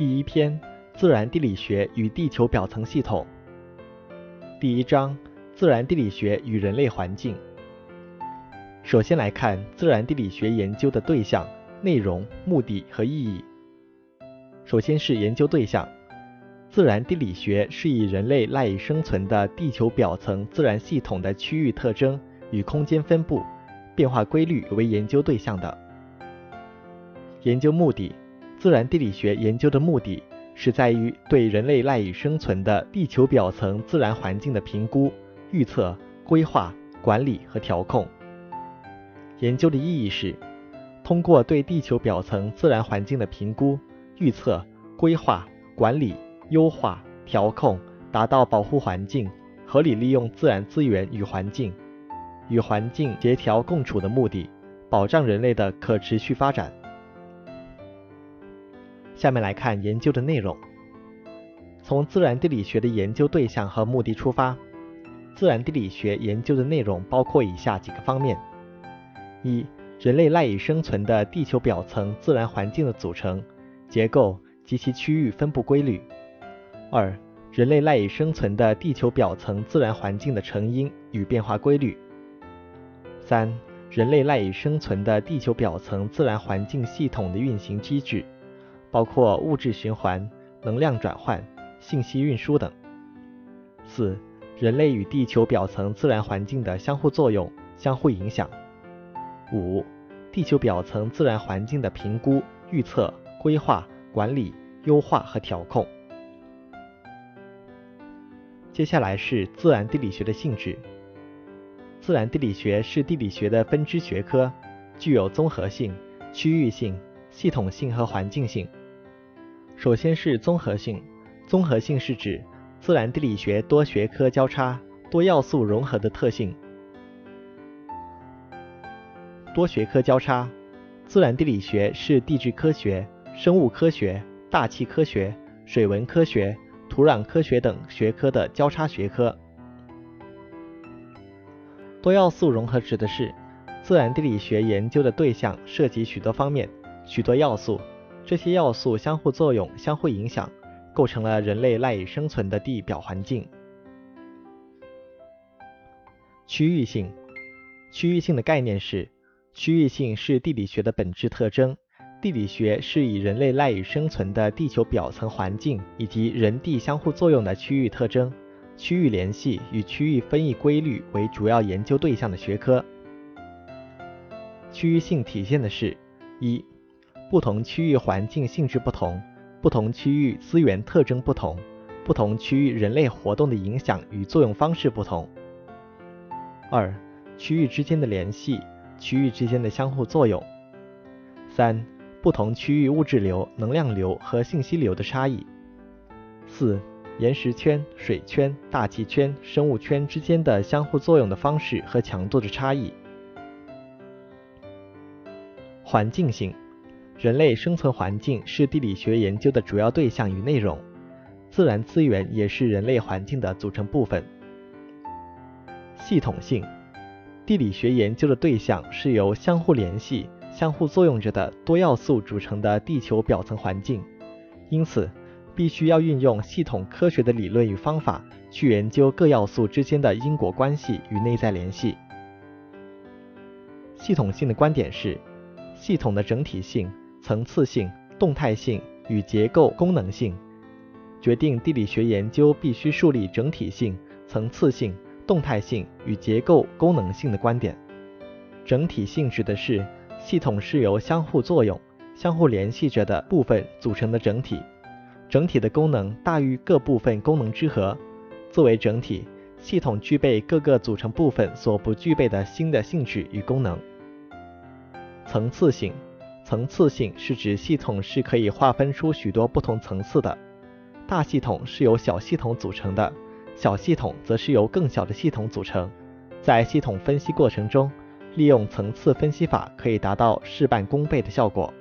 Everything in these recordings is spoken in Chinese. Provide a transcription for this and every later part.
第一篇：自然地理学与地球表层系统。第一章：自然地理学与人类环境。首先来看自然地理学研究的对象、内容、目的和意义。首先是研究对象。自然地理学是以人类赖以生存的地球表层自然系统的区域特征与空间分布、变化规律为研究对象的。研究目的：自然地理学研究的目的是在于对人类赖以生存的地球表层自然环境的评估、预测、规划、管理和调控。研究的意义是，通过对地球表层自然环境的评估、预测、规划、管理。优化调控，达到保护环境、合理利用自然资源与环境、与环境协调共处的目的，保障人类的可持续发展。下面来看研究的内容。从自然地理学的研究对象和目的出发，自然地理学研究的内容包括以下几个方面：一、人类赖以生存的地球表层自然环境的组成、结构及其区域分布规律。二、人类赖以生存的地球表层自然环境的成因与变化规律。三、人类赖以生存的地球表层自然环境系统的运行机制，包括物质循环、能量转换、信息运输等。四、人类与地球表层自然环境的相互作用、相互影响。五、地球表层自然环境的评估、预测、规划、管理、优化和调控。接下来是自然地理学的性质。自然地理学是地理学的分支学科，具有综合性、区域性、系统性和环境性。首先是综合性。综合性是指自然地理学多学科交叉、多要素融合的特性。多学科交叉，自然地理学是地质科学、生物科学、大气科学、水文科学。土壤科学等学科的交叉学科。多要素融合指的是自然地理学研究的对象涉及许多方面、许多要素，这些要素相互作用、相互影响，构成了人类赖以生存的地表环境。区域性，区域性的概念是，区域性是地理学的本质特征。地理学是以人类赖以生存的地球表层环境以及人地相互作用的区域特征、区域联系与区域分异规律为主要研究对象的学科。区域性体现的是：一、不同区域环境性质不同，不同区域资源特征不同，不同区域人类活动的影响与作用方式不同；二、区域之间的联系，区域之间的相互作用；三、不同区域物质流、能量流和信息流的差异。四、岩石圈、水圈、大气圈、生物圈之间的相互作用的方式和强度的差异。环境性，人类生存环境是地理学研究的主要对象与内容，自然资源也是人类环境的组成部分。系统性，地理学研究的对象是由相互联系。相互作用着的多要素组成的地球表层环境，因此必须要运用系统科学的理论与方法去研究各要素之间的因果关系与内在联系。系统性的观点是，系统的整体性、层次性、动态性与结构功能性，决定地理学研究必须树立整体性、层次性、动态性与结构功能性的观点。整体性指的是。系统是由相互作用、相互联系着的部分组成的整体，整体的功能大于各部分功能之和。作为整体，系统具备各个组成部分所不具备的新的性质与功能。层次性，层次性是指系统是可以划分出许多不同层次的。大系统是由小系统组成的，小系统则是由更小的系统组成。在系统分析过程中。利用层次分析法可以达到事半功倍的效果。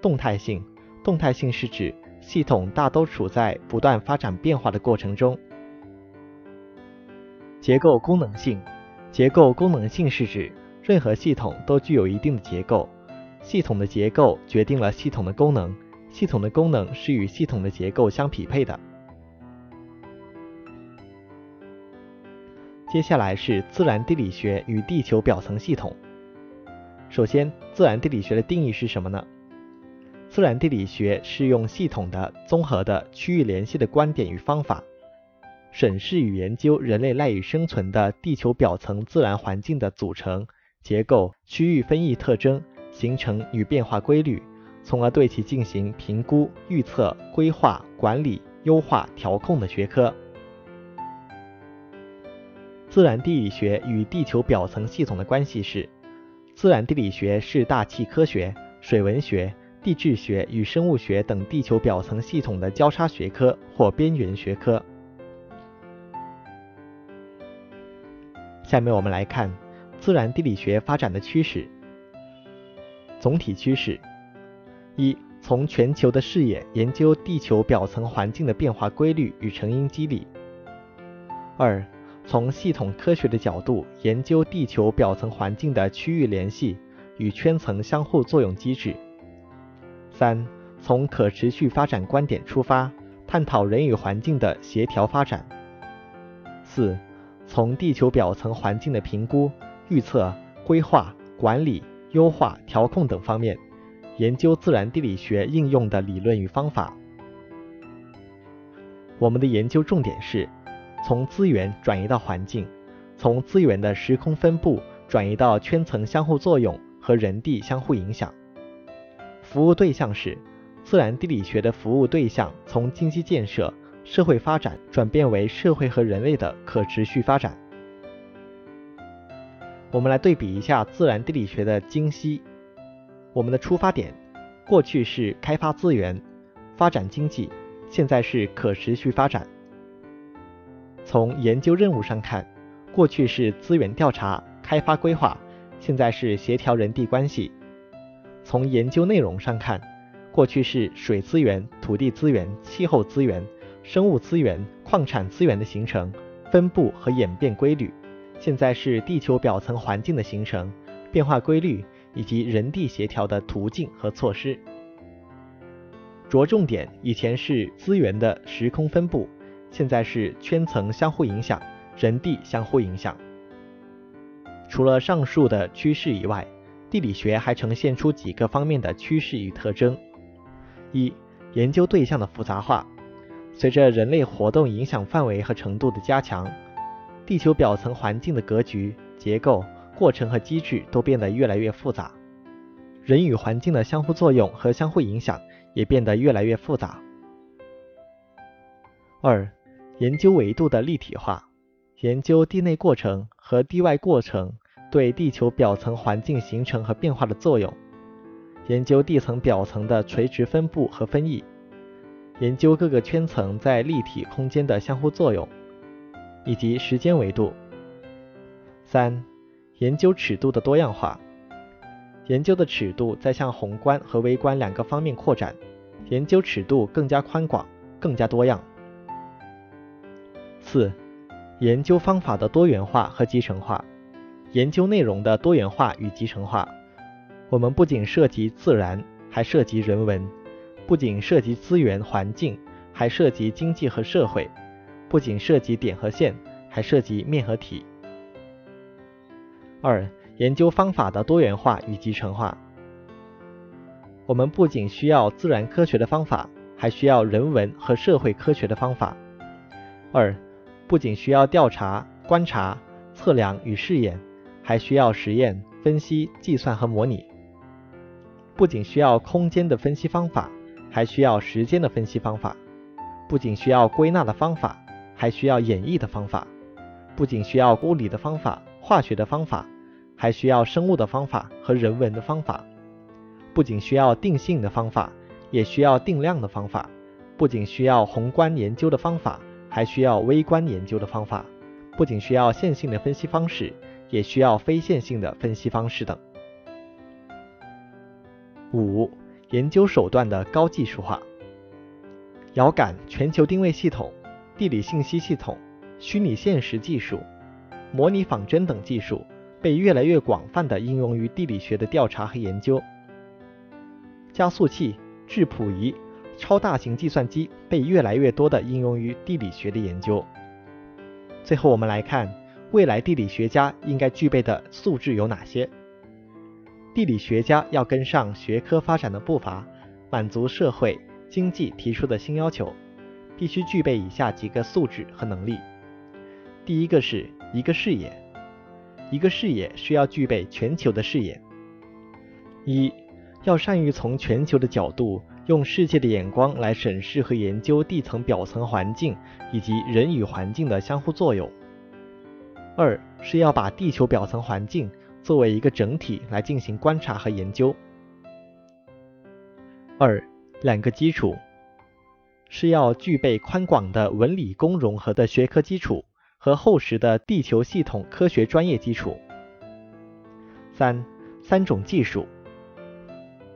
动态性，动态性是指系统大都处在不断发展变化的过程中。结构功能性，结构功能性是指任何系统都具有一定的结构，系统的结构决定了系统的功能，系统的功能是与系统的结构相匹配的。接下来是自然地理学与地球表层系统。首先，自然地理学的定义是什么呢？自然地理学是用系统的、综合的、区域联系的观点与方法，审视与研究人类赖以生存的地球表层自然环境的组成、结构、区域分异特征、形成与变化规律，从而对其进行评估、预测、规划、管理、优化、调控的学科。自然地理学与地球表层系统的关系是：自然地理学是大气科学、水文学。地质学与生物学等地球表层系统的交叉学科或边缘学科。下面我们来看自然地理学发展的趋势。总体趋势：一、从全球的视野研究地球表层环境的变化规律与成因机理；二、从系统科学的角度研究地球表层环境的区域联系与圈层相互作用机制。三、从可持续发展观点出发，探讨人与环境的协调发展。四、从地球表层环境的评估、预测、规划、管理、优化、调控等方面，研究自然地理学应用的理论与方法。我们的研究重点是从资源转移到环境，从资源的时空分布转移到圈层相互作用和人地相互影响。服务对象是自然地理学的服务对象，从经济建设、社会发展转变为社会和人类的可持续发展。我们来对比一下自然地理学的精析。我们的出发点，过去是开发资源、发展经济，现在是可持续发展。从研究任务上看，过去是资源调查、开发规划，现在是协调人地关系。从研究内容上看，过去是水资源、土地资源、气候资源、生物资源、矿产资源的形成、分布和演变规律；现在是地球表层环境的形成、变化规律以及人地协调的途径和措施。着重点以前是资源的时空分布，现在是圈层相互影响、人地相互影响。除了上述的趋势以外，地理学还呈现出几个方面的趋势与特征：一、研究对象的复杂化。随着人类活动影响范围和程度的加强，地球表层环境的格局、结构、过程和机制都变得越来越复杂，人与环境的相互作用和相互影响也变得越来越复杂。二、研究维度的立体化。研究地内过程和地外过程。对地球表层环境形成和变化的作用，研究地层表层的垂直分布和分异，研究各个圈层在立体空间的相互作用，以及时间维度。三、研究尺度的多样化，研究的尺度在向宏观和微观两个方面扩展，研究尺度更加宽广、更加多样。四、研究方法的多元化和集成化。研究内容的多元化与集成化，我们不仅涉及自然，还涉及人文；不仅涉及资源环境，还涉及经济和社会；不仅涉及点和线，还涉及面和体。二、研究方法的多元化与集成化，我们不仅需要自然科学的方法，还需要人文和社会科学的方法。二、不仅需要调查、观察、测量与试验。还需要实验、分析、计算和模拟。不仅需要空间的分析方法，还需要时间的分析方法；不仅需要归纳的方法，还需要演绎的方法；不仅需要物理的方法、化学的方法，还需要生物的方法和人文的方法；不仅需要定性的方法，也需要定量的方法；不仅需要宏观研究的方法，还需要微观研究的方法；不仅需要线性的分析方式。也需要非线性的分析方式等。五、研究手段的高技术化。遥感、全球定位系统、地理信息系统、虚拟现实技术、模拟仿真等技术被越来越广泛地应用于地理学的调查和研究。加速器、质谱仪、超大型计算机被越来越多地应用于地理学的研究。最后，我们来看未来地理学家应该具备的素质有哪些。地理学家要跟上学科发展的步伐，满足社会经济提出的新要求，必须具备以下几个素质和能力。第一个是一个视野，一个视野需要具备全球的视野。一要善于从全球的角度，用世界的眼光来审视和研究地层表层环境以及人与环境的相互作用。二是要把地球表层环境作为一个整体来进行观察和研究。二两个基础是要具备宽广的文理工融合的学科基础和厚实的地球系统科学专业基础。三三种技术。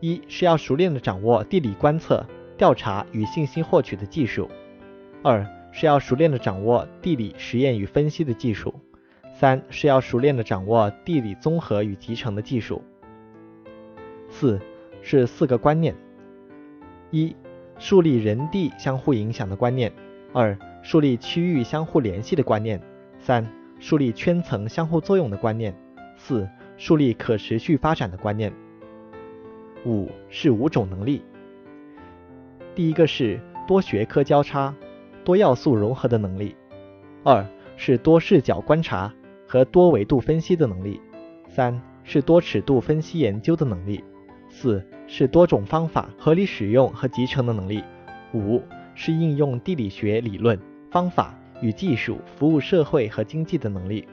一是要熟练的掌握地理观测、调查与信息获取的技术；二是要熟练的掌握地理实验与分析的技术；三是要熟练的掌握地理综合与集成的技术。四是四个观念：一、树立人地相互影响的观念；二、树立区域相互联系的观念；三、树立圈层相互作用的观念；四、树立可持续发展的观念。五是五种能力，第一个是多学科交叉、多要素融合的能力；二是多视角观察和多维度分析的能力；三是多尺度分析研究的能力；四是多种方法合理使用和集成的能力；五是应用地理学理论、方法与技术服务社会和经济的能力。